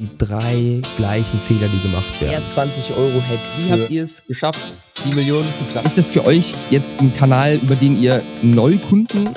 die drei gleichen Fehler, die gemacht werden. Der 20 Euro Hack. Wie habt ihr es geschafft, die Millionen zu knacken? Ist das für euch jetzt ein Kanal, über den ihr Neukunden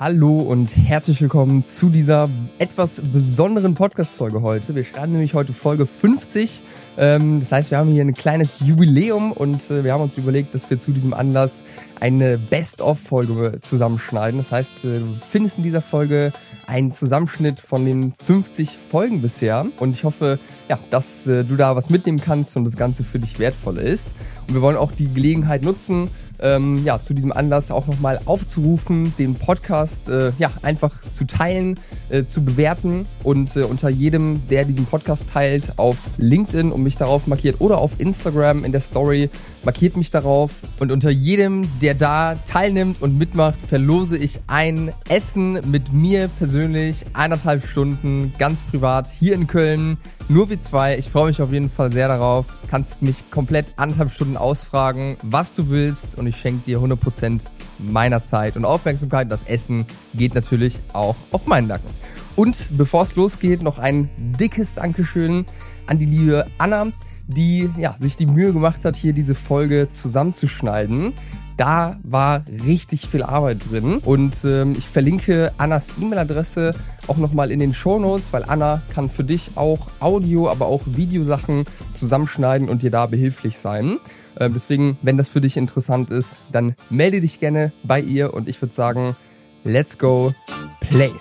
Hallo und herzlich willkommen zu dieser etwas besonderen Podcast-Folge heute. Wir schreiben nämlich heute Folge 50. Ähm, das heißt, wir haben hier ein kleines Jubiläum und äh, wir haben uns überlegt, dass wir zu diesem Anlass eine Best-of-Folge zusammenschneiden. Das heißt, äh, du findest in dieser Folge einen Zusammenschnitt von den 50 Folgen bisher. Und ich hoffe, ja, dass äh, du da was mitnehmen kannst und das Ganze für dich wertvoll ist. Und wir wollen auch die Gelegenheit nutzen, ähm, ja, zu diesem Anlass auch nochmal aufzurufen, den Podcast äh, ja, einfach zu teilen, äh, zu bewerten und äh, unter jedem, der diesen Podcast teilt, auf LinkedIn und mich darauf markiert oder auf Instagram in der Story, markiert mich darauf und unter jedem, der der da teilnimmt und mitmacht, verlose ich ein Essen mit mir persönlich, eineinhalb Stunden, ganz privat, hier in Köln. Nur wie zwei. Ich freue mich auf jeden Fall sehr darauf. Kannst mich komplett anderthalb Stunden ausfragen, was du willst und ich schenke dir 100% meiner Zeit und Aufmerksamkeit. Das Essen geht natürlich auch auf meinen Nacken. Und bevor es losgeht, noch ein dickes Dankeschön an die liebe Anna, die ja, sich die Mühe gemacht hat, hier diese Folge zusammenzuschneiden. Da war richtig viel Arbeit drin und ähm, ich verlinke Annas E-Mail-Adresse auch nochmal in den Show weil Anna kann für dich auch Audio, aber auch Videosachen zusammenschneiden und dir da behilflich sein. Äh, deswegen, wenn das für dich interessant ist, dann melde dich gerne bei ihr und ich würde sagen, let's go play.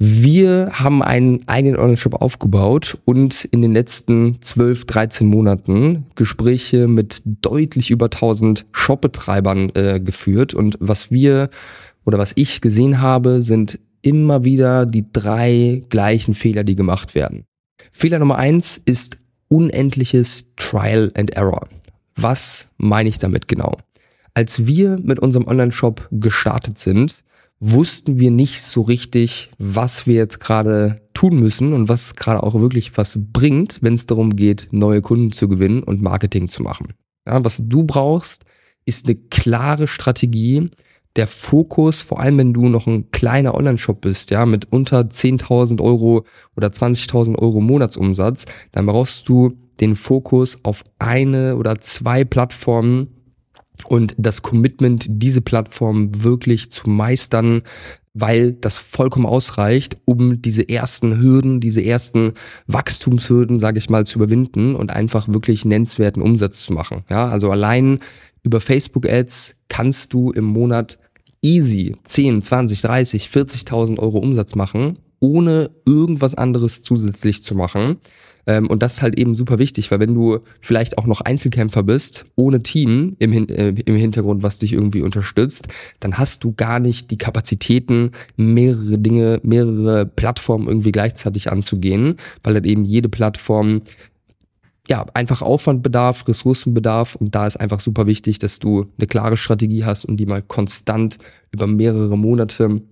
Wir haben einen eigenen Online-Shop aufgebaut und in den letzten 12, 13 Monaten Gespräche mit deutlich über 1000 Shopbetreibern äh, geführt. Und was wir oder was ich gesehen habe, sind immer wieder die drei gleichen Fehler, die gemacht werden. Fehler Nummer eins ist unendliches Trial and Error. Was meine ich damit genau? Als wir mit unserem Online-Shop gestartet sind, wussten wir nicht so richtig, was wir jetzt gerade tun müssen und was gerade auch wirklich was bringt, wenn es darum geht, neue Kunden zu gewinnen und Marketing zu machen. Ja, was du brauchst, ist eine klare Strategie, der Fokus, vor allem wenn du noch ein kleiner Online-Shop bist, ja, mit unter 10.000 Euro oder 20.000 Euro Monatsumsatz, dann brauchst du den Fokus auf eine oder zwei Plattformen, und das Commitment, diese Plattform wirklich zu meistern, weil das vollkommen ausreicht, um diese ersten Hürden, diese ersten Wachstumshürden, sage ich mal, zu überwinden und einfach wirklich nennenswerten Umsatz zu machen. Ja, also allein über Facebook Ads kannst du im Monat easy 10, 20, 30, 40.000 Euro Umsatz machen, ohne irgendwas anderes zusätzlich zu machen. Ähm, und das ist halt eben super wichtig, weil wenn du vielleicht auch noch Einzelkämpfer bist, ohne Team im, Hin äh, im Hintergrund, was dich irgendwie unterstützt, dann hast du gar nicht die Kapazitäten, mehrere Dinge, mehrere Plattformen irgendwie gleichzeitig anzugehen, weil halt eben jede Plattform ja, einfach Aufwand bedarf, Ressourcen bedarf und da ist einfach super wichtig, dass du eine klare Strategie hast und die mal konstant über mehrere Monate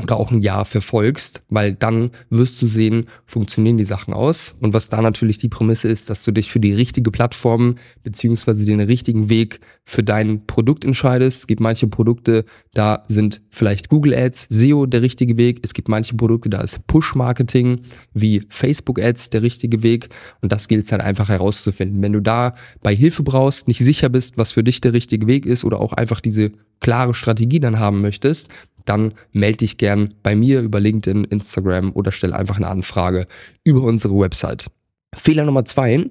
oder auch ein Jahr verfolgst, weil dann wirst du sehen, funktionieren die Sachen aus. Und was da natürlich die Prämisse ist, dass du dich für die richtige Plattform beziehungsweise den richtigen Weg für dein Produkt entscheidest. Es gibt manche Produkte, da sind vielleicht Google Ads, SEO der richtige Weg. Es gibt manche Produkte, da ist Push-Marketing wie Facebook Ads der richtige Weg. Und das gilt es halt einfach herauszufinden. Wenn du da bei Hilfe brauchst, nicht sicher bist, was für dich der richtige Weg ist oder auch einfach diese klare Strategie dann haben möchtest, dann melde dich gern bei mir über LinkedIn, Instagram oder stell einfach eine Anfrage über unsere Website. Fehler Nummer zwei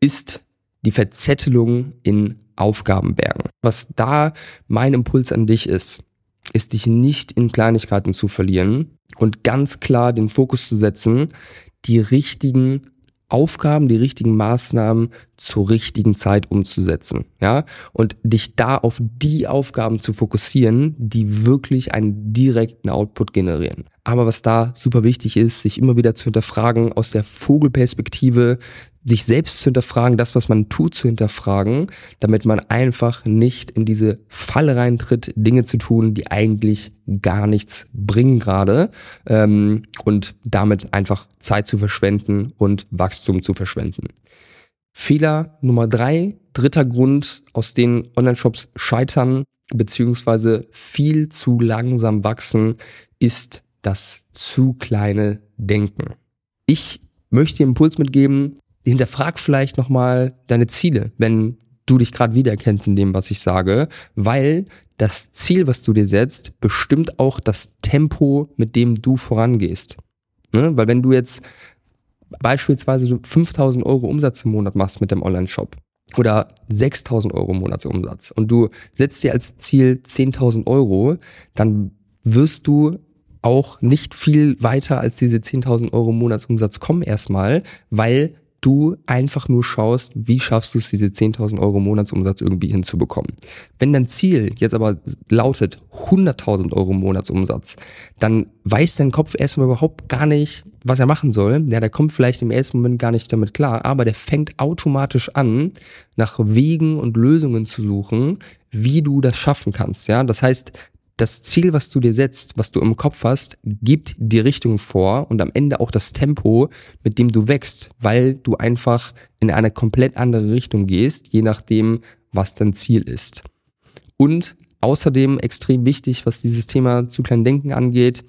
ist die Verzettelung in Aufgabenbergen. Was da mein Impuls an dich ist, ist dich nicht in Kleinigkeiten zu verlieren und ganz klar den Fokus zu setzen, die richtigen Aufgaben, die richtigen Maßnahmen zur richtigen Zeit umzusetzen, ja, und dich da auf die Aufgaben zu fokussieren, die wirklich einen direkten Output generieren. Aber was da super wichtig ist, sich immer wieder zu hinterfragen aus der Vogelperspektive, sich selbst zu hinterfragen, das, was man tut, zu hinterfragen, damit man einfach nicht in diese Falle reintritt, Dinge zu tun, die eigentlich gar nichts bringen gerade ähm, und damit einfach Zeit zu verschwenden und Wachstum zu verschwenden. Fehler Nummer drei, dritter Grund, aus den Online-Shops scheitern beziehungsweise viel zu langsam wachsen, ist das zu kleine Denken. Ich möchte dir Impuls mitgeben, hinterfrag vielleicht nochmal deine Ziele, wenn du dich gerade wiedererkennst in dem, was ich sage, weil das Ziel, was du dir setzt, bestimmt auch das Tempo, mit dem du vorangehst. Ne? Weil wenn du jetzt beispielsweise 5000 Euro Umsatz im Monat machst mit dem Online-Shop oder 6000 Euro Monatsumsatz und du setzt dir als Ziel 10.000 Euro, dann wirst du auch nicht viel weiter als diese 10.000 Euro Monatsumsatz kommen erstmal, weil du einfach nur schaust, wie schaffst du es, diese 10.000 Euro Monatsumsatz irgendwie hinzubekommen. Wenn dein Ziel jetzt aber lautet 100.000 Euro Monatsumsatz, dann weiß dein Kopf erstmal überhaupt gar nicht, was er machen soll. Ja, der kommt vielleicht im ersten Moment gar nicht damit klar, aber der fängt automatisch an, nach Wegen und Lösungen zu suchen, wie du das schaffen kannst. Ja, das heißt, das Ziel, was du dir setzt, was du im Kopf hast, gibt die Richtung vor und am Ende auch das Tempo, mit dem du wächst, weil du einfach in eine komplett andere Richtung gehst, je nachdem, was dein Ziel ist. Und außerdem extrem wichtig, was dieses Thema zu klein Denken angeht,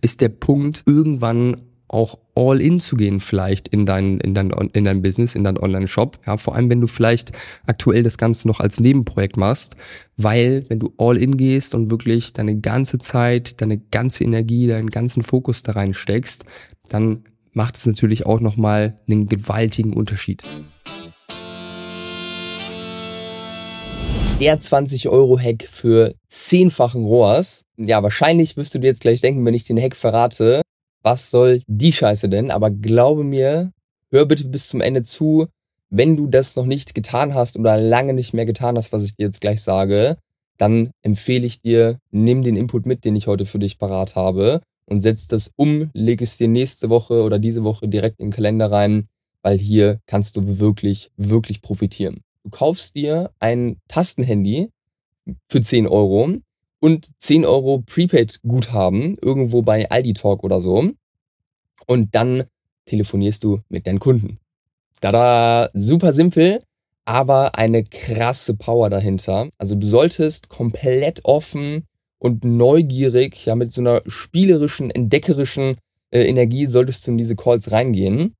ist der Punkt, irgendwann auch all in zu gehen vielleicht in dein, in dein, in dein Business, in dein Online-Shop. Ja, vor allem, wenn du vielleicht aktuell das Ganze noch als Nebenprojekt machst, weil wenn du all in gehst und wirklich deine ganze Zeit, deine ganze Energie, deinen ganzen Fokus da reinsteckst, dann macht es natürlich auch nochmal einen gewaltigen Unterschied. Der 20-Euro-Hack für zehnfachen ROAS. Ja, wahrscheinlich wirst du dir jetzt gleich denken, wenn ich den Hack verrate, was soll die Scheiße denn? Aber glaube mir, hör bitte bis zum Ende zu. Wenn du das noch nicht getan hast oder lange nicht mehr getan hast, was ich dir jetzt gleich sage, dann empfehle ich dir, nimm den Input mit, den ich heute für dich parat habe und setz das um, leg es dir nächste Woche oder diese Woche direkt in den Kalender rein, weil hier kannst du wirklich, wirklich profitieren. Du kaufst dir ein Tastenhandy für 10 Euro und 10 Euro Prepaid-Guthaben irgendwo bei Aldi Talk oder so. Und dann telefonierst du mit deinen Kunden. Tada, super simpel, aber eine krasse Power dahinter. Also du solltest komplett offen und neugierig, ja, mit so einer spielerischen, entdeckerischen äh, Energie solltest du in diese Calls reingehen.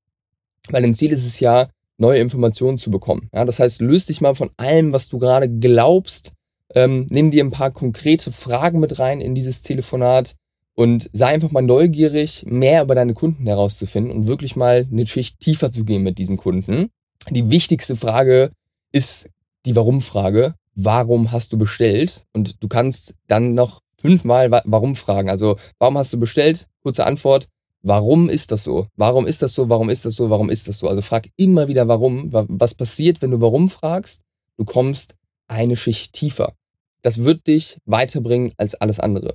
Weil dein Ziel ist es ja, neue Informationen zu bekommen. Ja, das heißt, löst dich mal von allem, was du gerade glaubst, ähm, nimm dir ein paar konkrete Fragen mit rein in dieses Telefonat und sei einfach mal neugierig, mehr über deine Kunden herauszufinden und wirklich mal eine Schicht tiefer zu gehen mit diesen Kunden. Die wichtigste Frage ist die Warum-Frage. Warum hast du bestellt? Und du kannst dann noch fünfmal Warum fragen. Also, warum hast du bestellt? Kurze Antwort. Warum ist das so? Warum ist das so? Warum ist das so? Warum ist das so? Also frag immer wieder warum. Was passiert, wenn du warum fragst? Du kommst eine Schicht tiefer. Das wird dich weiterbringen als alles andere.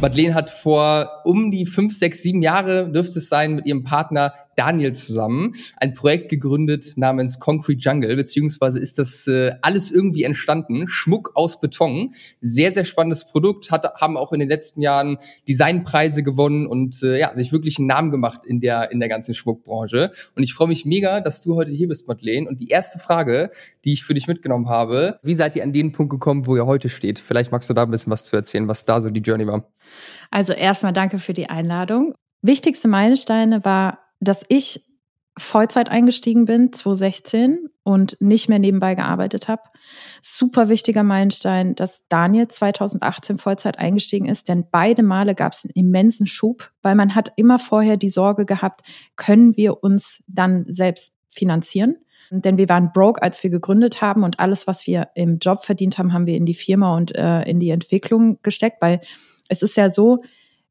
Madeleine hat vor um die fünf, sechs, sieben Jahre, dürfte es sein, mit ihrem Partner Daniel zusammen ein Projekt gegründet namens Concrete Jungle, beziehungsweise ist das äh, alles irgendwie entstanden. Schmuck aus Beton. Sehr, sehr spannendes Produkt, hat, haben auch in den letzten Jahren Designpreise gewonnen und äh, ja, sich wirklich einen Namen gemacht in der, in der ganzen Schmuckbranche. Und ich freue mich mega, dass du heute hier bist, Madeleine. Und die erste Frage, die ich für dich mitgenommen habe, wie seid ihr an den Punkt gekommen, wo ihr heute steht? Vielleicht magst du da ein bisschen was zu erzählen, was da so die Journey war. Also erstmal danke für die Einladung. Wichtigste Meilensteine war dass ich Vollzeit eingestiegen bin, 2016 und nicht mehr nebenbei gearbeitet habe. Super wichtiger Meilenstein, dass Daniel 2018 Vollzeit eingestiegen ist, denn beide Male gab es einen immensen Schub, weil man hat immer vorher die Sorge gehabt, können wir uns dann selbst finanzieren? Denn wir waren broke, als wir gegründet haben und alles, was wir im Job verdient haben, haben wir in die Firma und äh, in die Entwicklung gesteckt, weil es ist ja so,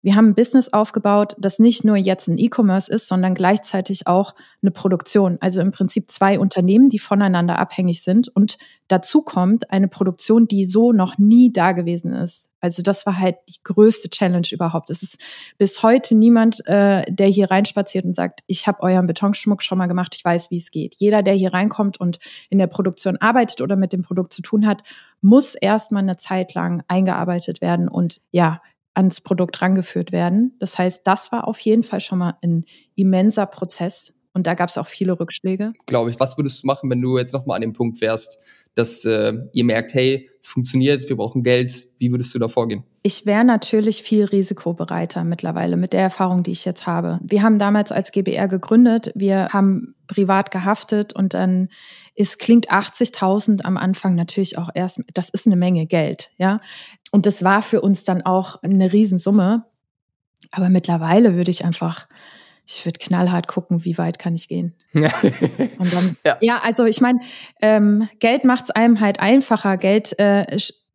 wir haben ein Business aufgebaut, das nicht nur jetzt ein E-Commerce ist, sondern gleichzeitig auch eine Produktion. Also im Prinzip zwei Unternehmen, die voneinander abhängig sind. Und dazu kommt eine Produktion, die so noch nie da gewesen ist. Also das war halt die größte Challenge überhaupt. Es ist bis heute niemand, äh, der hier reinspaziert und sagt, ich habe euren Betonschmuck schon mal gemacht, ich weiß, wie es geht. Jeder, der hier reinkommt und in der Produktion arbeitet oder mit dem Produkt zu tun hat, muss erstmal eine Zeit lang eingearbeitet werden und ja, ans Produkt rangeführt werden. Das heißt, das war auf jeden Fall schon mal ein immenser Prozess. Und da gab es auch viele Rückschläge. Glaube ich. Was würdest du machen, wenn du jetzt nochmal an dem Punkt wärst, dass äh, ihr merkt, hey, es funktioniert, wir brauchen Geld. Wie würdest du da vorgehen? Ich wäre natürlich viel risikobereiter mittlerweile mit der Erfahrung, die ich jetzt habe. Wir haben damals als GBR gegründet, wir haben privat gehaftet und dann ist, klingt 80.000 am Anfang natürlich auch erst, das ist eine Menge Geld, ja. Und das war für uns dann auch eine Riesensumme. Aber mittlerweile würde ich einfach, ich würde knallhart gucken, wie weit kann ich gehen. Und dann, ja. ja also ich meine, ähm, Geld macht es einem halt einfacher. Geld äh,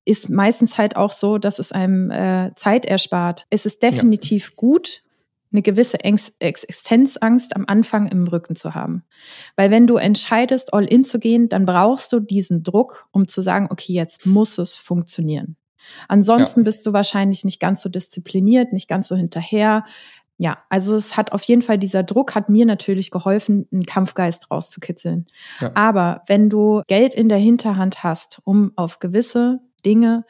ist meistens halt auch so, dass es einem äh, Zeit erspart. Es ist definitiv ja. gut, eine gewisse Ex Existenzangst am Anfang im Rücken zu haben. Weil wenn du entscheidest, all in zu gehen, dann brauchst du diesen Druck, um zu sagen, okay, jetzt muss es funktionieren. Ansonsten ja. bist du wahrscheinlich nicht ganz so diszipliniert, nicht ganz so hinterher. Ja, also es hat auf jeden Fall dieser Druck hat mir natürlich geholfen, einen Kampfgeist rauszukitzeln. Ja. Aber wenn du Geld in der Hinterhand hast, um auf gewisse Dinge,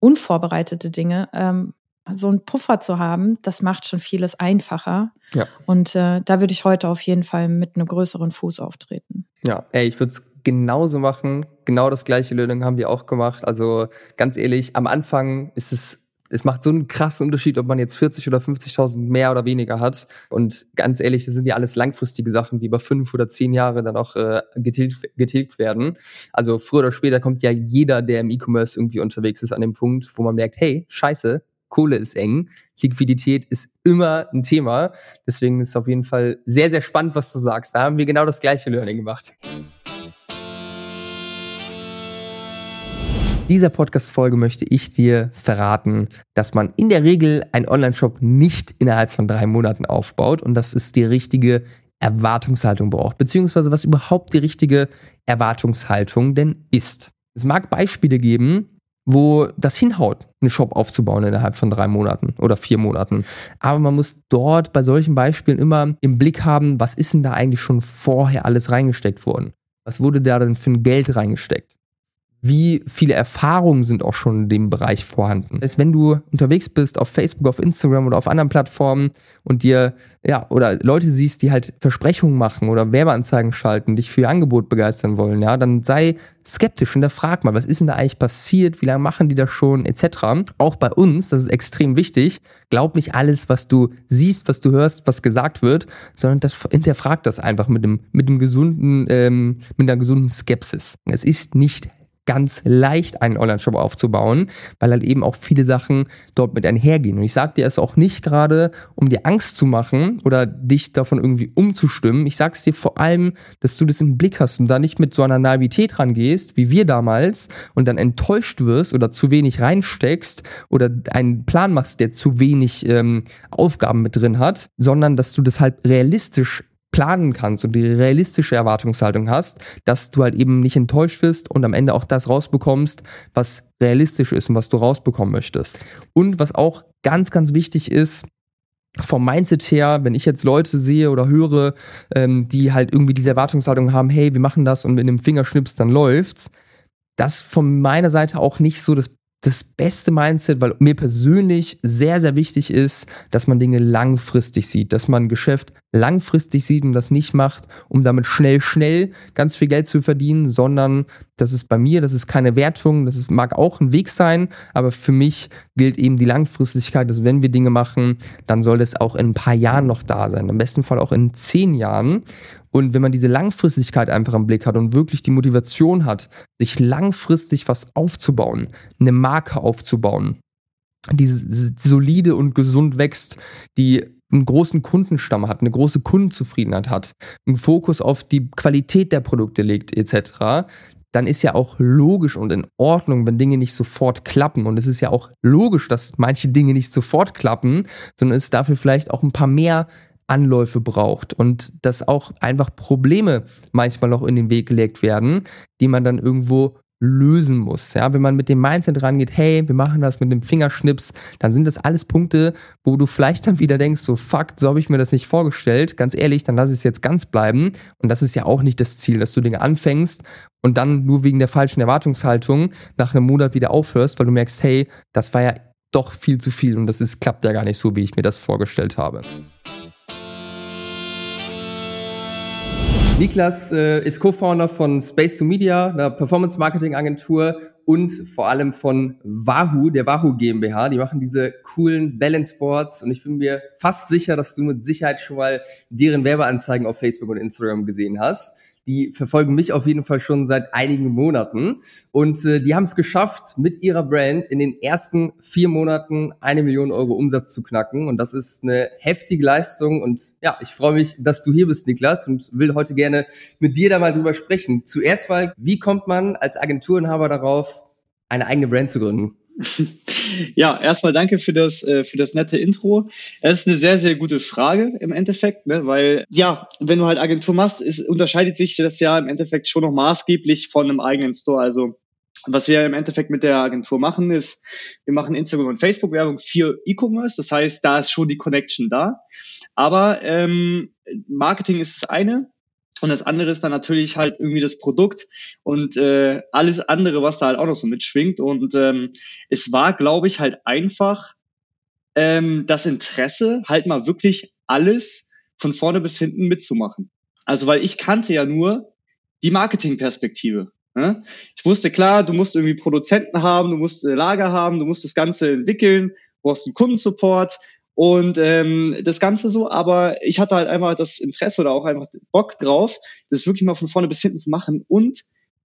unvorbereitete Dinge, ähm, so einen Puffer zu haben, das macht schon vieles einfacher. Ja. Und äh, da würde ich heute auf jeden Fall mit einem größeren Fuß auftreten. Ja, ey, ich würde es genauso machen. Genau das gleiche Learning haben wir auch gemacht. Also ganz ehrlich, am Anfang ist es es macht so einen krassen Unterschied, ob man jetzt 40 oder 50.000 mehr oder weniger hat. Und ganz ehrlich, das sind ja alles langfristige Sachen, die über fünf oder zehn Jahre dann auch äh, getilgt, getilgt werden. Also früher oder später kommt ja jeder, der im E-Commerce irgendwie unterwegs ist, an den Punkt, wo man merkt, hey, scheiße, Kohle ist eng, Liquidität ist immer ein Thema. Deswegen ist es auf jeden Fall sehr, sehr spannend, was du sagst. Da haben wir genau das gleiche Learning gemacht. Dieser Podcast-Folge möchte ich dir verraten, dass man in der Regel einen Online-Shop nicht innerhalb von drei Monaten aufbaut und dass es die richtige Erwartungshaltung braucht, beziehungsweise was überhaupt die richtige Erwartungshaltung denn ist. Es mag Beispiele geben, wo das hinhaut, einen Shop aufzubauen innerhalb von drei Monaten oder vier Monaten. Aber man muss dort bei solchen Beispielen immer im Blick haben, was ist denn da eigentlich schon vorher alles reingesteckt worden? Was wurde da denn für ein Geld reingesteckt? Wie viele Erfahrungen sind auch schon in dem Bereich vorhanden. Das heißt, wenn du unterwegs bist auf Facebook, auf Instagram oder auf anderen Plattformen und dir, ja, oder Leute siehst, die halt Versprechungen machen oder Werbeanzeigen schalten, dich für ihr Angebot begeistern wollen, ja, dann sei skeptisch und da frag mal, was ist denn da eigentlich passiert, wie lange machen die das schon, etc. Auch bei uns, das ist extrem wichtig, glaub nicht alles, was du siehst, was du hörst, was gesagt wird, sondern das hinterfrag das einfach mit dem, mit dem gesunden, ähm, mit einer gesunden Skepsis. Es ist nicht ganz leicht, einen Online-Shop aufzubauen, weil halt eben auch viele Sachen dort mit einhergehen. Und ich sage dir es auch nicht gerade, um dir Angst zu machen oder dich davon irgendwie umzustimmen. Ich sage es dir vor allem, dass du das im Blick hast und da nicht mit so einer Naivität rangehst, wie wir damals, und dann enttäuscht wirst oder zu wenig reinsteckst oder einen Plan machst, der zu wenig ähm, Aufgaben mit drin hat, sondern dass du das halt realistisch planen kannst und die realistische Erwartungshaltung hast, dass du halt eben nicht enttäuscht wirst und am Ende auch das rausbekommst, was realistisch ist und was du rausbekommen möchtest. Und was auch ganz, ganz wichtig ist, vom Mindset her, wenn ich jetzt Leute sehe oder höre, ähm, die halt irgendwie diese Erwartungshaltung haben, hey, wir machen das und mit einem Fingerschnips dann läuft's, das von meiner Seite auch nicht so das das beste Mindset, weil mir persönlich sehr, sehr wichtig ist, dass man Dinge langfristig sieht, dass man Geschäft langfristig sieht und das nicht macht, um damit schnell, schnell ganz viel Geld zu verdienen, sondern das ist bei mir, das ist keine Wertung, das ist, mag auch ein Weg sein, aber für mich gilt eben die Langfristigkeit, dass wenn wir Dinge machen, dann soll es auch in ein paar Jahren noch da sein, im besten Fall auch in zehn Jahren. Und wenn man diese Langfristigkeit einfach im Blick hat und wirklich die Motivation hat, sich langfristig was aufzubauen, eine Marke aufzubauen, die solide und gesund wächst, die einen großen Kundenstamm hat, eine große Kundenzufriedenheit hat, einen Fokus auf die Qualität der Produkte legt, etc., dann ist ja auch logisch und in Ordnung, wenn Dinge nicht sofort klappen. Und es ist ja auch logisch, dass manche Dinge nicht sofort klappen, sondern es dafür vielleicht auch ein paar mehr Anläufe braucht und dass auch einfach Probleme manchmal noch in den Weg gelegt werden, die man dann irgendwo lösen muss. Ja, wenn man mit dem Mindset rangeht, hey, wir machen das mit dem Fingerschnips, dann sind das alles Punkte, wo du vielleicht dann wieder denkst, so fuck, so habe ich mir das nicht vorgestellt. Ganz ehrlich, dann lass es jetzt ganz bleiben. Und das ist ja auch nicht das Ziel, dass du Dinge anfängst und dann nur wegen der falschen Erwartungshaltung nach einem Monat wieder aufhörst, weil du merkst, hey, das war ja doch viel zu viel und das ist, klappt ja gar nicht so, wie ich mir das vorgestellt habe. Niklas äh, ist Co-Founder von Space 2 Media, einer Performance-Marketing-Agentur und vor allem von Wahoo, der Wahoo GmbH. Die machen diese coolen Balance Boards und ich bin mir fast sicher, dass du mit Sicherheit schon mal deren Werbeanzeigen auf Facebook und Instagram gesehen hast. Die verfolgen mich auf jeden Fall schon seit einigen Monaten. Und äh, die haben es geschafft, mit ihrer Brand in den ersten vier Monaten eine Million Euro Umsatz zu knacken. Und das ist eine heftige Leistung. Und ja, ich freue mich, dass du hier bist, Niklas, und will heute gerne mit dir da mal drüber sprechen. Zuerst mal, wie kommt man als Agenturinhaber darauf, eine eigene Brand zu gründen? Ja, erstmal danke für das, äh, für das nette Intro. Es ist eine sehr, sehr gute Frage im Endeffekt, ne? weil ja, wenn du halt Agentur machst, ist, unterscheidet sich das ja im Endeffekt schon noch maßgeblich von einem eigenen Store. Also was wir im Endeffekt mit der Agentur machen, ist, wir machen Instagram und Facebook-Werbung für E-Commerce. Das heißt, da ist schon die Connection da. Aber ähm, Marketing ist das eine, und das andere ist dann natürlich halt irgendwie das Produkt und äh, alles andere, was da halt auch noch so mitschwingt. Und ähm, es war, glaube ich, halt einfach ähm, das Interesse, halt mal wirklich alles von vorne bis hinten mitzumachen. Also, weil ich kannte ja nur die Marketingperspektive. Ne? Ich wusste klar, du musst irgendwie Produzenten haben, du musst äh, Lager haben, du musst das Ganze entwickeln, brauchst einen Kundensupport, und ähm, das Ganze so, aber ich hatte halt einfach das Interesse oder auch einfach Bock drauf, das wirklich mal von vorne bis hinten zu machen. Und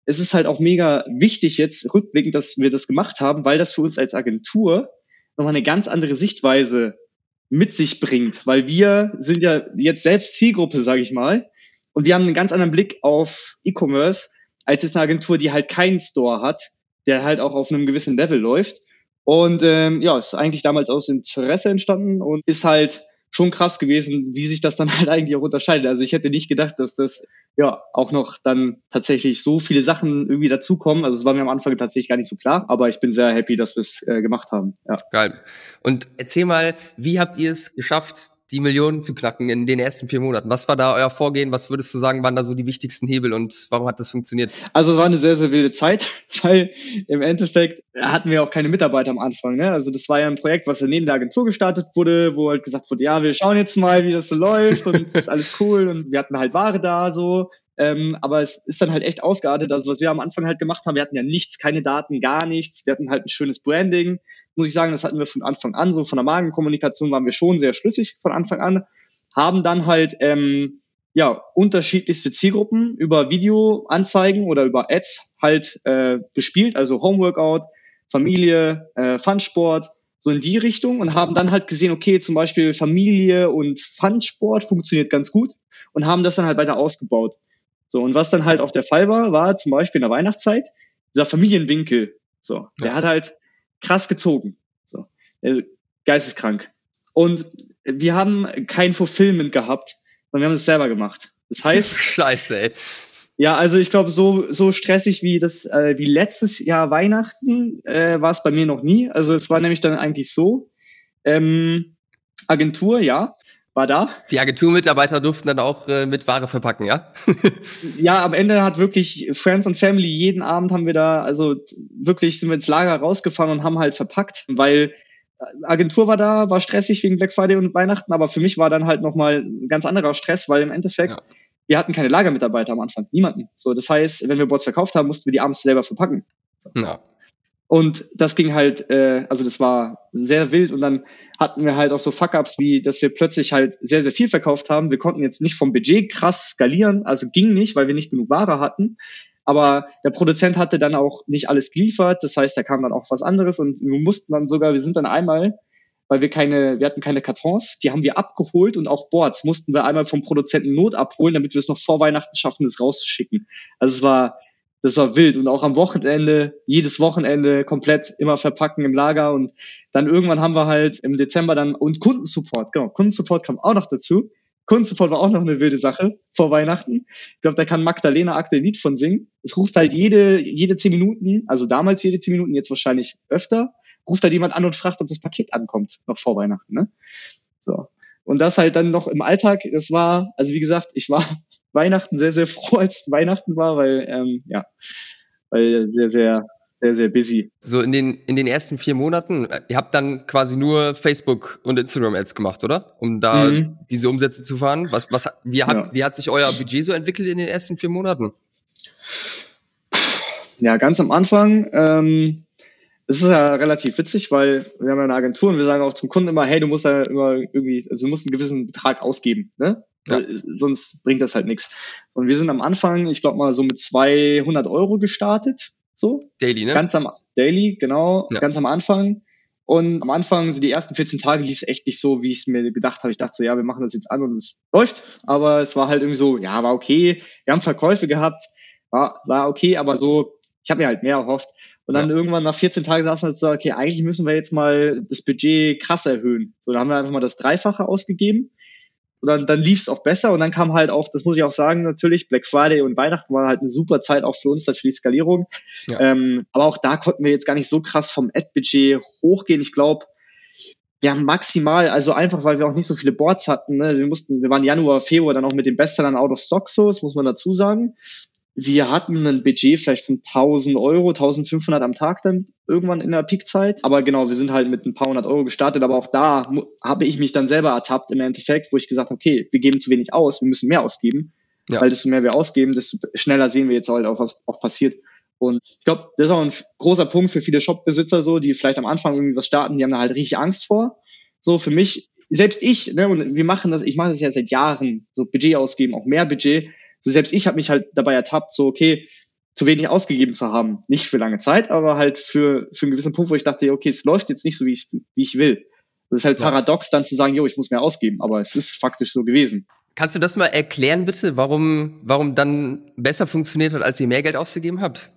es ist halt auch mega wichtig jetzt rückblickend, dass wir das gemacht haben, weil das für uns als Agentur nochmal eine ganz andere Sichtweise mit sich bringt, weil wir sind ja jetzt selbst Zielgruppe, sage ich mal, und wir haben einen ganz anderen Blick auf E-Commerce als jetzt eine Agentur, die halt keinen Store hat, der halt auch auf einem gewissen Level läuft. Und ähm, ja, ist eigentlich damals aus Interesse entstanden und ist halt schon krass gewesen, wie sich das dann halt eigentlich auch unterscheidet. Also ich hätte nicht gedacht, dass das ja auch noch dann tatsächlich so viele Sachen irgendwie dazukommen. Also es war mir am Anfang tatsächlich gar nicht so klar, aber ich bin sehr happy, dass wir es äh, gemacht haben. Ja. Geil. Und erzähl mal, wie habt ihr es geschafft, die Millionen zu knacken in den ersten vier Monaten. Was war da euer Vorgehen? Was würdest du sagen, waren da so die wichtigsten Hebel und warum hat das funktioniert? Also es war eine sehr, sehr wilde Zeit, weil im Endeffekt hatten wir auch keine Mitarbeiter am Anfang. Ne? Also das war ja ein Projekt, was ja neben der Agentur gestartet wurde, wo halt gesagt wurde, ja, wir schauen jetzt mal, wie das so läuft und es ist alles cool und wir hatten halt Ware da so. Ähm, aber es ist dann halt echt ausgeartet. Also was wir am Anfang halt gemacht haben, wir hatten ja nichts, keine Daten, gar nichts. Wir hatten halt ein schönes Branding. Muss ich sagen, das hatten wir von Anfang an. So von der Magenkommunikation waren wir schon sehr schlüssig von Anfang an. Haben dann halt ähm, ja unterschiedlichste Zielgruppen über Videoanzeigen oder über Ads halt äh, bespielt. Also Homeworkout, Familie, äh, Funsport, so in die Richtung und haben dann halt gesehen, okay, zum Beispiel Familie und Funsport funktioniert ganz gut und haben das dann halt weiter ausgebaut. So, und was dann halt auch der Fall war, war zum Beispiel in der Weihnachtszeit, dieser Familienwinkel. So, der ja. hat halt krass gezogen. So, geisteskrank. Und wir haben kein Fulfillment gehabt, sondern wir haben es selber gemacht. Das heißt. Scheiße, ey. Ja, also ich glaube, so, so stressig wie das, äh, wie letztes Jahr Weihnachten äh, war es bei mir noch nie. Also es war nämlich dann eigentlich so. Ähm, Agentur, ja war da. Die Agenturmitarbeiter durften dann auch äh, mit Ware verpacken, ja? ja, am Ende hat wirklich Friends und Family, jeden Abend haben wir da, also wirklich sind wir ins Lager rausgefahren und haben halt verpackt, weil äh, Agentur war da, war stressig wegen Black Friday und Weihnachten, aber für mich war dann halt nochmal ein ganz anderer Stress, weil im Endeffekt, ja. wir hatten keine Lagermitarbeiter am Anfang, niemanden. So, das heißt, wenn wir Boards verkauft haben, mussten wir die abends selber verpacken. So. Ja. Und das ging halt, äh, also das war sehr wild und dann hatten wir halt auch so Fuck-ups, wie dass wir plötzlich halt sehr, sehr viel verkauft haben. Wir konnten jetzt nicht vom Budget krass skalieren, also ging nicht, weil wir nicht genug Ware hatten. Aber der Produzent hatte dann auch nicht alles geliefert, das heißt, da kam dann auch was anderes und wir mussten dann sogar, wir sind dann einmal, weil wir keine, wir hatten keine Kartons, die haben wir abgeholt und auch Boards mussten wir einmal vom Produzenten Not abholen, damit wir es noch vor Weihnachten schaffen, das rauszuschicken. Also es war das war wild. Und auch am Wochenende, jedes Wochenende komplett immer verpacken im Lager. Und dann irgendwann haben wir halt im Dezember dann, und Kundensupport, genau, Kundensupport kam auch noch dazu. Kundensupport war auch noch eine wilde Sache vor Weihnachten. Ich glaube, da kann Magdalena aktuell Lied von singen. Es ruft halt jede, jede zehn Minuten, also damals jede zehn Minuten, jetzt wahrscheinlich öfter, ruft halt jemand an und fragt, ob das Paket ankommt, noch vor Weihnachten, ne? So. Und das halt dann noch im Alltag, das war, also wie gesagt, ich war Weihnachten sehr, sehr froh, als Weihnachten war, weil, ähm, ja, weil sehr, sehr, sehr, sehr busy. So in den, in den ersten vier Monaten, ihr habt dann quasi nur Facebook und Instagram-Ads gemacht, oder? Um da mhm. diese Umsätze zu fahren. Was, was, wie, hat, ja. wie hat sich euer Budget so entwickelt in den ersten vier Monaten? Ja, ganz am Anfang, ähm, es ist ja relativ witzig, weil wir haben ja eine Agentur und wir sagen auch zum Kunden immer, hey, du musst ja immer irgendwie, also du musst einen gewissen Betrag ausgeben, ne? Ja. Sonst bringt das halt nichts. Und wir sind am Anfang, ich glaube mal so mit 200 Euro gestartet, so. Daily, ne? Ganz am, Daily, genau, ja. ganz am Anfang. Und am Anfang, so die ersten 14 Tage lief es echt nicht so, wie ich es mir gedacht habe. Ich dachte so, ja, wir machen das jetzt an und es läuft. Aber es war halt irgendwie so, ja, war okay. Wir haben Verkäufe gehabt, war, war okay, aber so, ich habe mir halt mehr erhofft. Und dann ja. irgendwann nach 14 Tagen saßen wir so, okay, eigentlich müssen wir jetzt mal das Budget krass erhöhen. So, da haben wir einfach mal das Dreifache ausgegeben. Und dann, dann lief es auch besser und dann kam halt auch, das muss ich auch sagen, natürlich, Black Friday und Weihnachten war halt eine super Zeit auch für uns, dann für die Skalierung. Ja. Ähm, aber auch da konnten wir jetzt gar nicht so krass vom Ad-Budget hochgehen. Ich glaube, ja, maximal, also einfach, weil wir auch nicht so viele Boards hatten. Ne? Wir mussten, wir waren Januar, Februar dann auch mit dem Bestsellern out of stock so, das muss man dazu sagen wir hatten ein Budget vielleicht von 1000 Euro, 1500 am Tag dann irgendwann in der Peakzeit. Aber genau, wir sind halt mit ein paar hundert Euro gestartet. Aber auch da habe ich mich dann selber ertappt im Endeffekt, wo ich gesagt habe, okay, wir geben zu wenig aus, wir müssen mehr ausgeben. Ja. Weil desto mehr wir ausgeben, desto schneller sehen wir jetzt halt auch, was auch passiert. Und ich glaube, das ist auch ein großer Punkt für viele Shopbesitzer so, die vielleicht am Anfang irgendwie was starten, die haben da halt richtig Angst vor. So für mich, selbst ich, ne, und wir machen das, ich mache das ja seit Jahren, so Budget ausgeben, auch mehr Budget so selbst ich habe mich halt dabei ertappt, so okay, zu wenig ausgegeben zu haben. Nicht für lange Zeit, aber halt für, für einen gewissen Punkt, wo ich dachte, okay, es läuft jetzt nicht so, wie ich, wie ich will. Das ist halt ja. paradox, dann zu sagen, jo, ich muss mehr ausgeben, aber es ist faktisch so gewesen. Kannst du das mal erklären, bitte, warum, warum dann besser funktioniert hat, als ihr mehr Geld ausgegeben habt?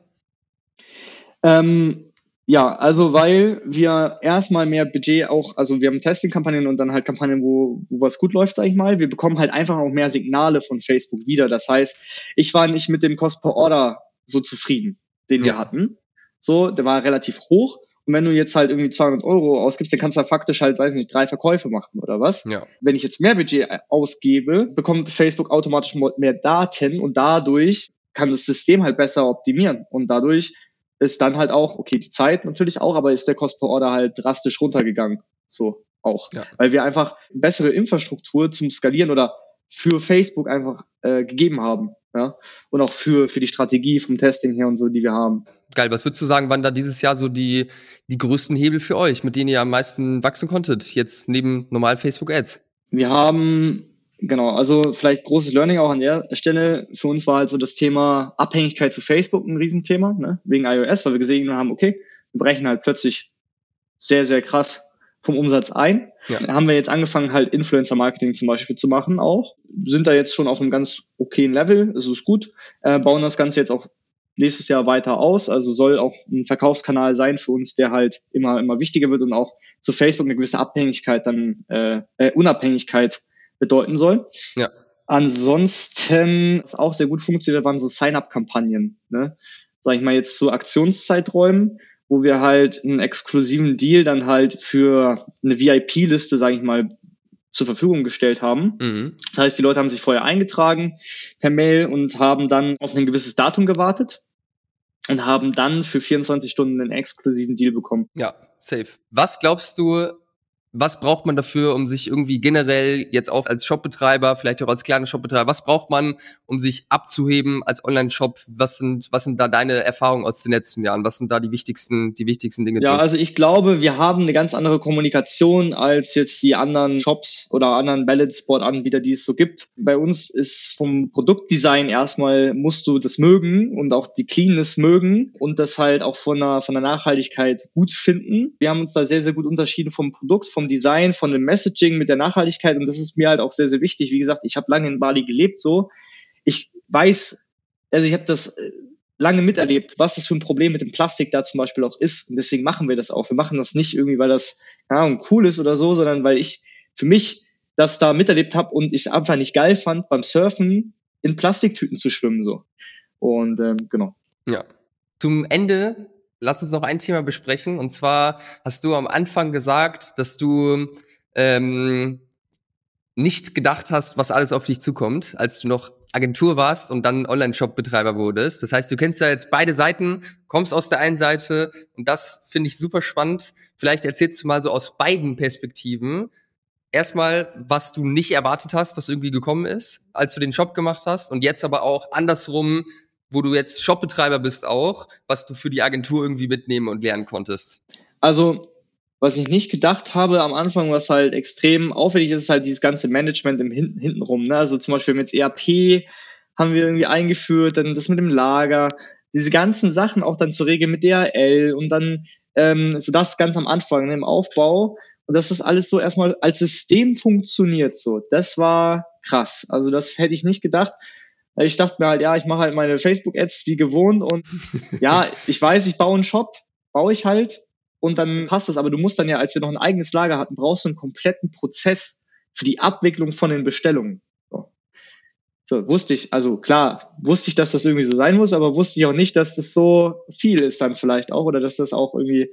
Ähm, ja, also weil wir erstmal mehr Budget auch, also wir haben Testing-Kampagnen und dann halt Kampagnen, wo, wo was gut läuft, sag ich mal. Wir bekommen halt einfach auch mehr Signale von Facebook wieder. Das heißt, ich war nicht mit dem Cost per Order so zufrieden, den wir hatten. So, der war relativ hoch. Und wenn du jetzt halt irgendwie 200 Euro ausgibst, dann kannst du da faktisch halt, weiß nicht, drei Verkäufe machen oder was. Ja. Wenn ich jetzt mehr Budget ausgebe, bekommt Facebook automatisch mehr Daten und dadurch kann das System halt besser optimieren. Und dadurch ist dann halt auch, okay, die Zeit natürlich auch, aber ist der Cost per Order halt drastisch runtergegangen. So auch. Ja. Weil wir einfach bessere Infrastruktur zum Skalieren oder für Facebook einfach äh, gegeben haben. Ja. Und auch für, für die Strategie vom Testing her und so, die wir haben. Geil, was würdest du sagen, wann da dieses Jahr so die, die größten Hebel für euch, mit denen ihr am meisten wachsen konntet, jetzt neben normal Facebook Ads? Wir haben Genau, also vielleicht großes Learning auch an der Stelle. Für uns war also das Thema Abhängigkeit zu Facebook ein Riesenthema, ne? wegen iOS, weil wir gesehen haben, okay, wir brechen halt plötzlich sehr, sehr krass vom Umsatz ein. Ja. Haben wir jetzt angefangen, halt Influencer-Marketing zum Beispiel zu machen auch. Sind da jetzt schon auf einem ganz okayen Level, also ist gut. Äh, bauen das Ganze jetzt auch nächstes Jahr weiter aus. Also soll auch ein Verkaufskanal sein für uns, der halt immer, immer wichtiger wird und auch zu Facebook eine gewisse Abhängigkeit dann, äh, äh Unabhängigkeit bedeuten soll. Ja. Ansonsten, was auch sehr gut funktioniert, waren so Sign-up-Kampagnen. Ne? Sag ich mal jetzt zu Aktionszeiträumen, wo wir halt einen exklusiven Deal dann halt für eine VIP-Liste, sage ich mal, zur Verfügung gestellt haben. Mhm. Das heißt, die Leute haben sich vorher eingetragen per Mail und haben dann auf ein gewisses Datum gewartet und haben dann für 24 Stunden einen exklusiven Deal bekommen. Ja, safe. Was glaubst du, was braucht man dafür, um sich irgendwie generell jetzt auch als Shopbetreiber, vielleicht auch als kleiner Shopbetreiber, was braucht man, um sich abzuheben als Online-Shop? Was sind, was sind da deine Erfahrungen aus den letzten Jahren? Was sind da die wichtigsten, die wichtigsten Dinge? Ja, also ich glaube, wir haben eine ganz andere Kommunikation als jetzt die anderen Shops oder anderen Balance-Sport-Anbieter, die es so gibt. Bei uns ist vom Produktdesign erstmal musst du das mögen und auch die Cleanness mögen und das halt auch von der, von der Nachhaltigkeit gut finden. Wir haben uns da sehr, sehr gut unterschieden vom Produkt, vom vom Design, von dem Messaging mit der Nachhaltigkeit und das ist mir halt auch sehr, sehr wichtig. Wie gesagt, ich habe lange in Bali gelebt so. Ich weiß, also ich habe das äh, lange miterlebt, was das für ein Problem mit dem Plastik da zum Beispiel auch ist. Und deswegen machen wir das auch. Wir machen das nicht irgendwie, weil das ja, cool ist oder so, sondern weil ich für mich das da miterlebt habe und ich es einfach nicht geil fand, beim Surfen in Plastiktüten zu schwimmen. so. Und ähm, genau. Ja. Zum Ende lass uns noch ein Thema besprechen. Und zwar hast du am Anfang gesagt, dass du ähm, nicht gedacht hast, was alles auf dich zukommt, als du noch Agentur warst und dann Online-Shop-Betreiber wurdest. Das heißt, du kennst ja jetzt beide Seiten, kommst aus der einen Seite und das finde ich super spannend. Vielleicht erzählst du mal so aus beiden Perspektiven. Erstmal, was du nicht erwartet hast, was irgendwie gekommen ist, als du den Shop gemacht hast und jetzt aber auch andersrum, wo du jetzt Shopbetreiber bist auch, was du für die Agentur irgendwie mitnehmen und lernen konntest. Also was ich nicht gedacht habe am Anfang, was halt extrem aufwendig ist, ist halt dieses ganze Management im Hin hintenrum. Ne? Also zum Beispiel mit ERP haben wir irgendwie eingeführt, dann das mit dem Lager, diese ganzen Sachen auch dann zu regeln mit DHL und dann ähm, so das ganz am Anfang ne, im Aufbau und dass das alles so erstmal als System funktioniert so. Das war krass. Also das hätte ich nicht gedacht. Ich dachte mir halt, ja, ich mache halt meine Facebook-Ads wie gewohnt und ja, ich weiß, ich baue einen Shop, baue ich halt, und dann passt das. Aber du musst dann ja, als wir noch ein eigenes Lager hatten, brauchst du einen kompletten Prozess für die Abwicklung von den Bestellungen. So. so, wusste ich, also klar, wusste ich, dass das irgendwie so sein muss, aber wusste ich auch nicht, dass das so viel ist dann vielleicht auch oder dass das auch irgendwie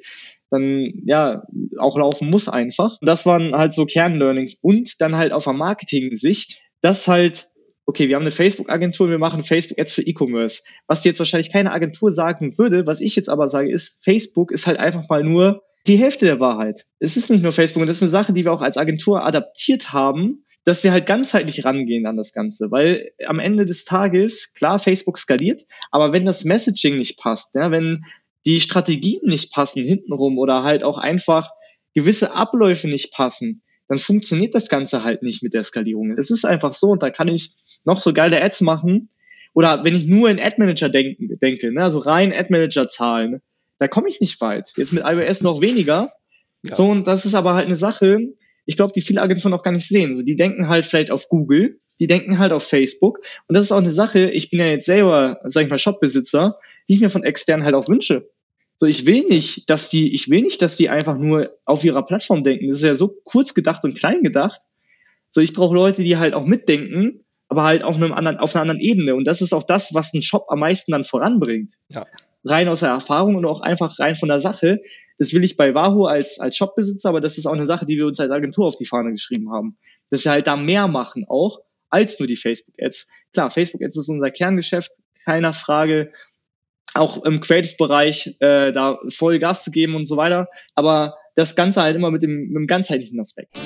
dann ja auch laufen muss einfach. Und das waren halt so Kernlearnings und dann halt auf der Marketing-Sicht, dass halt okay, wir haben eine Facebook-Agentur, wir machen Facebook-Ads für E-Commerce. Was dir jetzt wahrscheinlich keine Agentur sagen würde, was ich jetzt aber sage, ist, Facebook ist halt einfach mal nur die Hälfte der Wahrheit. Es ist nicht nur Facebook und das ist eine Sache, die wir auch als Agentur adaptiert haben, dass wir halt ganzheitlich rangehen an das Ganze, weil am Ende des Tages, klar, Facebook skaliert, aber wenn das Messaging nicht passt, ja, wenn die Strategien nicht passen hintenrum oder halt auch einfach gewisse Abläufe nicht passen, dann funktioniert das Ganze halt nicht mit der Skalierung. Es ist einfach so und da kann ich noch so geile Ads machen oder wenn ich nur in Ad Manager denke, denke ne, also rein Ad Manager Zahlen, da komme ich nicht weit. Jetzt mit iOS noch weniger. Ja. So und das ist aber halt eine Sache, ich glaube, die viele Agenturen noch gar nicht sehen. So, die denken halt vielleicht auf Google, die denken halt auf Facebook. Und das ist auch eine Sache, ich bin ja jetzt selber, sag ich mal, Shopbesitzer, die ich mir von externen halt auch wünsche. So, ich will nicht, dass die, ich will nicht, dass die einfach nur auf ihrer Plattform denken. Das ist ja so kurz gedacht und klein gedacht. So, ich brauche Leute, die halt auch mitdenken, aber halt auf einem anderen, auf einer anderen Ebene. Und das ist auch das, was ein Shop am meisten dann voranbringt. Ja. Rein aus der Erfahrung und auch einfach rein von der Sache. Das will ich bei Wahoo als, als Shopbesitzer, aber das ist auch eine Sache, die wir uns als Agentur auf die Fahne geschrieben haben. Dass wir halt da mehr machen auch, als nur die Facebook-Ads. Klar, Facebook-Ads ist unser Kerngeschäft, keiner Frage auch im Creative-Bereich äh, da voll Gas zu geben und so weiter. Aber das Ganze halt immer mit dem, mit dem ganzheitlichen Aspekt.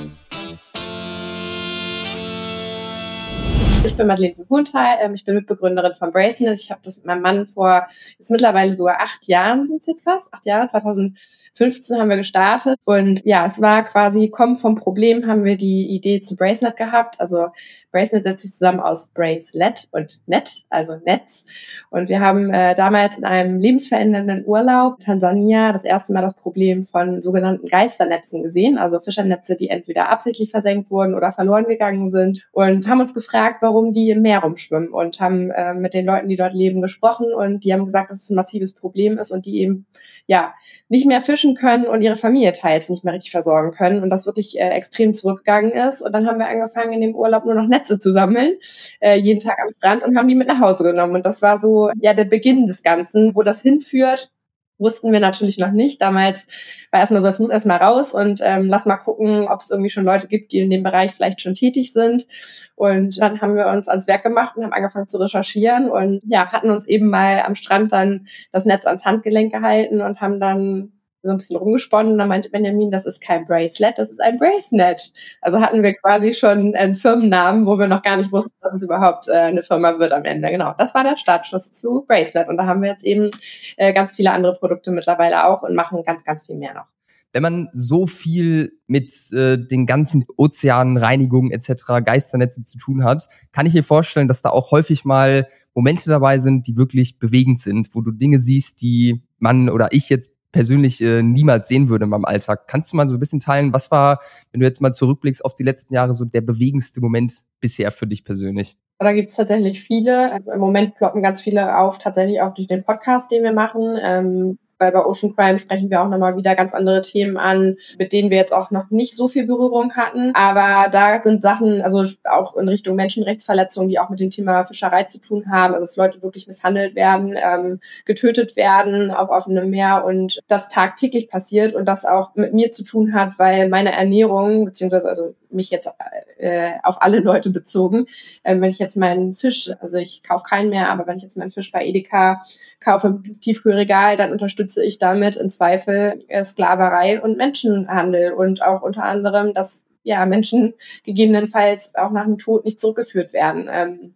Ich bin Madeleine von Hohenthal, ähm, ich bin Mitbegründerin von Bracenet. Ich habe das mit meinem Mann vor, jetzt mittlerweile sogar acht Jahren sind es jetzt fast, acht Jahre, 2015 haben wir gestartet. Und ja, es war quasi, kommen vom Problem, haben wir die Idee zu Bracenet gehabt. Also Bracelet setzt sich zusammen aus Bracelet und Net, also Netz. Und wir haben äh, damals in einem lebensverändernden Urlaub Tansania das erste Mal das Problem von sogenannten Geisternetzen gesehen, also Fischernetze, die entweder absichtlich versenkt wurden oder verloren gegangen sind. Und haben uns gefragt, warum die im Meer rumschwimmen. Und haben äh, mit den Leuten, die dort leben, gesprochen. Und die haben gesagt, dass es ein massives Problem ist und die eben ja nicht mehr fischen können und ihre Familie teils nicht mehr richtig versorgen können und das wirklich äh, extrem zurückgegangen ist. Und dann haben wir angefangen, in dem Urlaub nur noch Netze zu sammeln, äh, jeden Tag am Strand und haben die mit nach Hause genommen. Und das war so ja der Beginn des Ganzen, wo das hinführt. Wussten wir natürlich noch nicht. Damals war erstmal so, es muss erstmal raus und ähm, lass mal gucken, ob es irgendwie schon Leute gibt, die in dem Bereich vielleicht schon tätig sind. Und dann haben wir uns ans Werk gemacht und haben angefangen zu recherchieren und ja, hatten uns eben mal am Strand dann das Netz ans Handgelenk gehalten und haben dann so ein bisschen rumgesponnen und dann meinte Benjamin, das ist kein Bracelet, das ist ein Bracelet. Also hatten wir quasi schon einen Firmennamen, wo wir noch gar nicht wussten, dass es überhaupt äh, eine Firma wird am Ende. Genau, das war der Startschuss zu Bracelet und da haben wir jetzt eben äh, ganz viele andere Produkte mittlerweile auch und machen ganz, ganz viel mehr noch. Wenn man so viel mit äh, den ganzen Ozeanreinigungen etc., Geisternetze zu tun hat, kann ich mir vorstellen, dass da auch häufig mal Momente dabei sind, die wirklich bewegend sind, wo du Dinge siehst, die man oder ich jetzt persönlich äh, niemals sehen würde in meinem Alltag. Kannst du mal so ein bisschen teilen, was war, wenn du jetzt mal zurückblickst auf die letzten Jahre, so der bewegendste Moment bisher für dich persönlich? Da gibt es tatsächlich viele. Im Moment ploppen ganz viele auf, tatsächlich auch durch den Podcast, den wir machen. Ähm, weil bei Ocean Crime sprechen wir auch nochmal wieder ganz andere Themen an, mit denen wir jetzt auch noch nicht so viel Berührung hatten. Aber da sind Sachen, also auch in Richtung Menschenrechtsverletzungen, die auch mit dem Thema Fischerei zu tun haben, also dass Leute wirklich misshandelt werden, ähm, getötet werden auf offenem Meer und das tagtäglich passiert und das auch mit mir zu tun hat, weil meine Ernährung, beziehungsweise also mich jetzt äh, auf alle Leute bezogen, äh, wenn ich jetzt meinen Fisch, also ich kaufe keinen mehr, aber wenn ich jetzt meinen Fisch bei Edeka kaufe im Tiefkühlregal, dann unterstütze ich damit in Zweifel äh, Sklaverei und Menschenhandel und auch unter anderem, dass ja Menschen gegebenenfalls auch nach dem Tod nicht zurückgeführt werden. Ähm,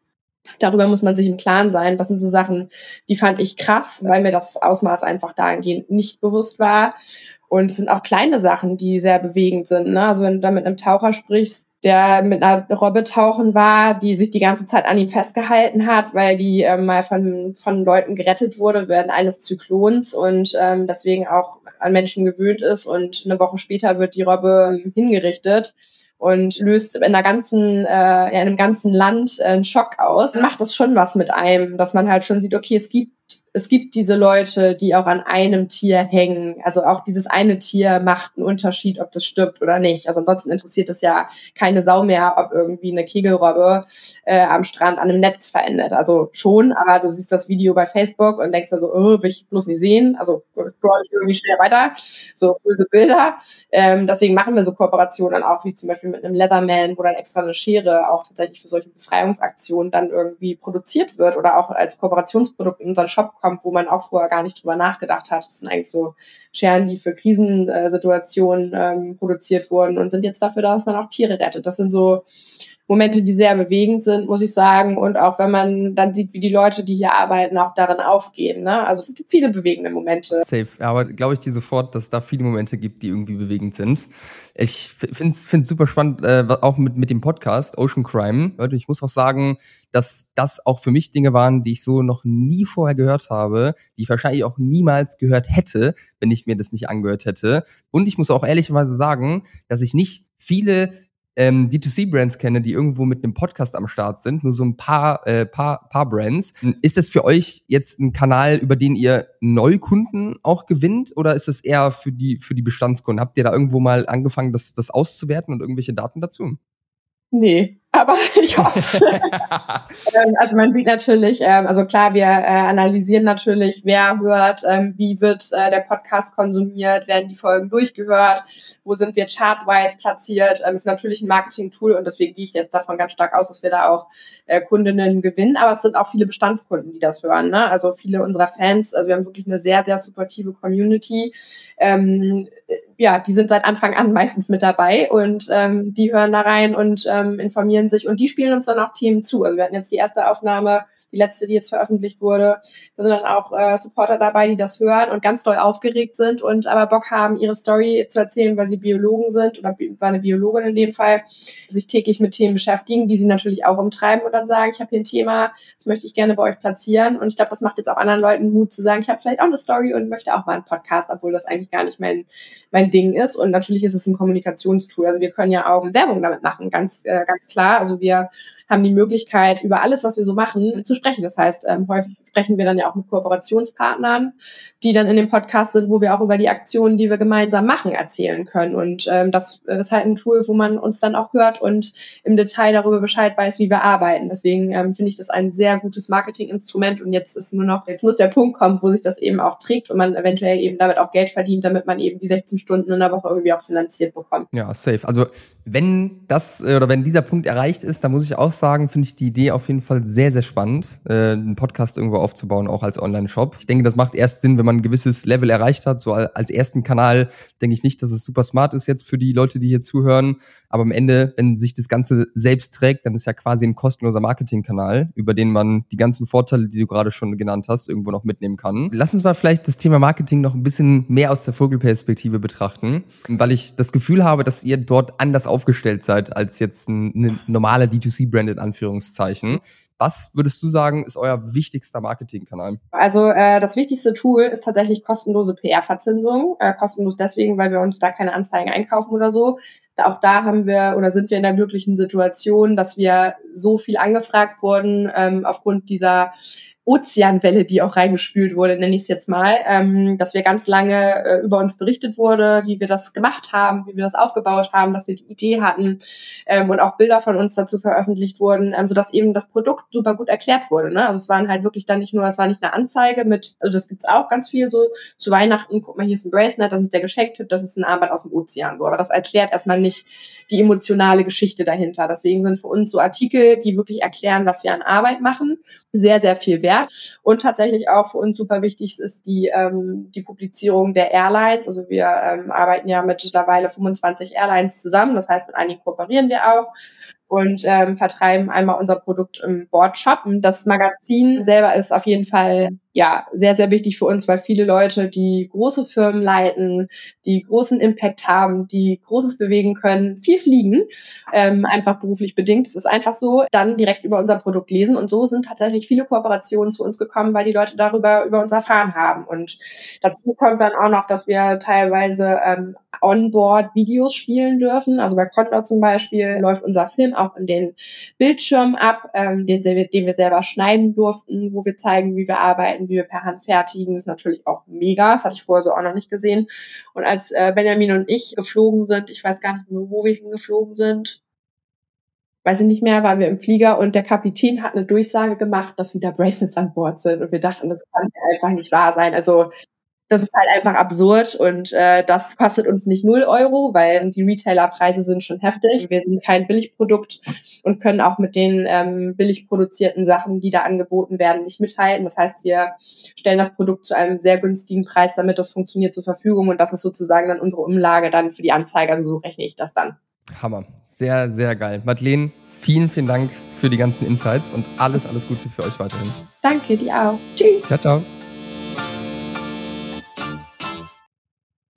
Darüber muss man sich im Klaren sein. Das sind so Sachen, die fand ich krass, weil mir das Ausmaß einfach dahingehend nicht bewusst war. Und es sind auch kleine Sachen, die sehr bewegend sind. Ne? Also wenn du da mit einem Taucher sprichst, der mit einer Robbe tauchen war, die sich die ganze Zeit an ihm festgehalten hat, weil die ähm, mal von, von Leuten gerettet wurde während eines Zyklons und ähm, deswegen auch an Menschen gewöhnt ist. Und eine Woche später wird die Robbe hingerichtet und löst in der ganzen, äh, in einem ganzen Land äh, einen Schock aus. Macht das schon was mit einem, dass man halt schon sieht, okay, es gibt es gibt diese Leute, die auch an einem Tier hängen. Also auch dieses eine Tier macht einen Unterschied, ob das stirbt oder nicht. Also ansonsten interessiert es ja keine Sau mehr, ob irgendwie eine Kegelrobbe äh, am Strand an einem Netz verendet. Also schon, aber du siehst das Video bei Facebook und denkst da so, oh, will ich bloß nicht sehen. Also scroll ich irgendwie schnell weiter. So böse Bilder. Ähm, deswegen machen wir so Kooperationen auch, wie zum Beispiel mit einem Leatherman, wo dann extra eine Schere auch tatsächlich für solche Befreiungsaktionen dann irgendwie produziert wird oder auch als Kooperationsprodukt in unseren Shop kommt kommt, wo man auch vorher gar nicht drüber nachgedacht hat. Das sind eigentlich so Scheren, die für Krisensituationen ähm, produziert wurden und sind jetzt dafür da, dass man auch Tiere rettet. Das sind so Momente, die sehr bewegend sind, muss ich sagen. Und auch wenn man dann sieht, wie die Leute, die hier arbeiten, auch darin aufgehen. Ne? Also es gibt viele bewegende Momente. Safe. Aber glaube ich dir sofort, dass es da viele Momente gibt, die irgendwie bewegend sind. Ich finde es super spannend, äh, auch mit, mit dem Podcast Ocean Crime. Leute, ich muss auch sagen, dass das auch für mich Dinge waren, die ich so noch nie vorher gehört habe, die ich wahrscheinlich auch niemals gehört hätte, wenn ich mir das nicht angehört hätte. Und ich muss auch ehrlicherweise sagen, dass ich nicht viele ähm, D2C-Brands kenne, die irgendwo mit einem Podcast am Start sind, nur so ein paar, äh, paar, paar Brands. Ist das für euch jetzt ein Kanal, über den ihr Neukunden auch gewinnt oder ist es eher für die, für die Bestandskunden? Habt ihr da irgendwo mal angefangen, das, das auszuwerten und irgendwelche Daten dazu? Nee, aber ich hoffe. Ähm, also man sieht natürlich, ähm, also klar, wir äh, analysieren natürlich, wer hört, ähm, wie wird äh, der Podcast konsumiert, werden die Folgen durchgehört, wo sind wir chartwise platziert. ist natürlich ein Marketing-Tool und deswegen gehe ich jetzt davon ganz stark aus, dass wir da auch äh, Kundinnen gewinnen. Aber es sind auch viele Bestandskunden, die das hören. Ne? Also viele unserer Fans, also wir haben wirklich eine sehr, sehr supportive Community. Ähm, ja, die sind seit Anfang an meistens mit dabei und ähm, die hören da rein und ähm, informieren sich und die spielen uns dann auch Themen zu. Also wir hatten jetzt die erste Aufnahme die letzte, die jetzt veröffentlicht wurde. Da sind dann auch äh, Supporter dabei, die das hören und ganz doll aufgeregt sind und aber Bock haben, ihre Story zu erzählen, weil sie Biologen sind oder war eine Biologin in dem Fall, sich täglich mit Themen beschäftigen, die sie natürlich auch umtreiben und dann sagen, ich habe hier ein Thema, das möchte ich gerne bei euch platzieren. Und ich glaube, das macht jetzt auch anderen Leuten Mut zu sagen, ich habe vielleicht auch eine Story und möchte auch mal einen Podcast, obwohl das eigentlich gar nicht mein, mein Ding ist. Und natürlich ist es ein Kommunikationstool. Also wir können ja auch Werbung damit machen, ganz, äh, ganz klar. Also wir haben die Möglichkeit, über alles, was wir so machen, zu sprechen. Das heißt, ähm, häufig sprechen wir dann ja auch mit Kooperationspartnern, die dann in dem Podcast sind, wo wir auch über die Aktionen, die wir gemeinsam machen, erzählen können. Und ähm, das ist halt ein Tool, wo man uns dann auch hört und im Detail darüber Bescheid weiß, wie wir arbeiten. Deswegen ähm, finde ich das ein sehr gutes Marketinginstrument. Und jetzt ist nur noch, jetzt muss der Punkt kommen, wo sich das eben auch trägt und man eventuell eben damit auch Geld verdient, damit man eben die 16 Stunden in der Woche irgendwie auch finanziert bekommt. Ja, safe. Also wenn das äh, oder wenn dieser Punkt erreicht ist, dann muss ich auch sagen, finde ich die Idee auf jeden Fall sehr, sehr spannend, äh, einen Podcast irgendwo aufzubauen, auch als Online-Shop. Ich denke, das macht erst Sinn, wenn man ein gewisses Level erreicht hat. So als ersten Kanal denke ich nicht, dass es super smart ist jetzt für die Leute, die hier zuhören. Aber am Ende, wenn sich das Ganze selbst trägt, dann ist ja quasi ein kostenloser Marketingkanal, über den man die ganzen Vorteile, die du gerade schon genannt hast, irgendwo noch mitnehmen kann. Lass uns mal vielleicht das Thema Marketing noch ein bisschen mehr aus der Vogelperspektive betrachten, weil ich das Gefühl habe, dass ihr dort anders aufgestellt seid als jetzt eine normale D2C-Brand in Anführungszeichen. Was würdest du sagen, ist euer wichtigster Marketingkanal? Also äh, das wichtigste Tool ist tatsächlich kostenlose PR-Verzinsung. Äh, kostenlos deswegen, weil wir uns da keine Anzeigen einkaufen oder so. Auch da haben wir oder sind wir in der glücklichen Situation, dass wir so viel angefragt wurden ähm, aufgrund dieser Ozeanwelle, die auch reingespült wurde, nenne ich es jetzt mal, ähm, dass wir ganz lange äh, über uns berichtet wurde, wie wir das gemacht haben, wie wir das aufgebaut haben, dass wir die Idee hatten ähm, und auch Bilder von uns dazu veröffentlicht wurden, ähm, sodass eben das Produkt super gut erklärt wurde. Ne? Also es waren halt wirklich dann nicht nur, es war nicht eine Anzeige mit, also das gibt's auch ganz viel so zu Weihnachten, guck mal, hier ist ein Bracelet, das ist der Geschenktipp, das ist ein Armband aus dem Ozean, so, aber das erklärt erstmal nicht die emotionale Geschichte dahinter. Deswegen sind für uns so Artikel, die wirklich erklären, was wir an Arbeit machen, sehr, sehr viel wert. Und tatsächlich auch für uns super wichtig ist die, ähm, die Publizierung der Airlines. Also wir ähm, arbeiten ja mittlerweile 25 Airlines zusammen. Das heißt, mit einigen kooperieren wir auch und ähm, vertreiben einmal unser Produkt im Boardshop. Das Magazin selber ist auf jeden Fall ja sehr, sehr wichtig für uns, weil viele Leute, die große Firmen leiten, die großen Impact haben, die Großes bewegen können, viel fliegen, ähm, einfach beruflich bedingt. Es ist einfach so, dann direkt über unser Produkt lesen. Und so sind tatsächlich viele Kooperationen zu uns gekommen, weil die Leute darüber über uns erfahren haben. Und dazu kommt dann auch noch, dass wir teilweise ähm, onboard Videos spielen dürfen. Also bei Condor zum Beispiel läuft unser Film auch in den Bildschirm ab, ähm, den, den wir selber schneiden durften, wo wir zeigen, wie wir arbeiten, wie wir per Hand fertigen. Das ist natürlich auch mega. Das hatte ich vorher so auch noch nicht gesehen. Und als äh, Benjamin und ich geflogen sind, ich weiß gar nicht mehr, wo wir hingeflogen sind, weiß ich nicht mehr, waren wir im Flieger und der Kapitän hat eine Durchsage gemacht, dass wieder Bracelets an Bord sind. Und wir dachten, das kann einfach nicht wahr sein. Also das ist halt einfach absurd und äh, das kostet uns nicht null Euro, weil die Retailerpreise sind schon heftig. Wir sind kein Billigprodukt und können auch mit den ähm, billig produzierten Sachen, die da angeboten werden, nicht mithalten. Das heißt, wir stellen das Produkt zu einem sehr günstigen Preis, damit das funktioniert, zur Verfügung und das ist sozusagen dann unsere Umlage dann für die Anzeige. Also so rechne ich das dann. Hammer. Sehr, sehr geil. Madeleine, vielen, vielen Dank für die ganzen Insights und alles, alles Gute für euch weiterhin. Danke, dir auch. Tschüss. Ciao, ciao.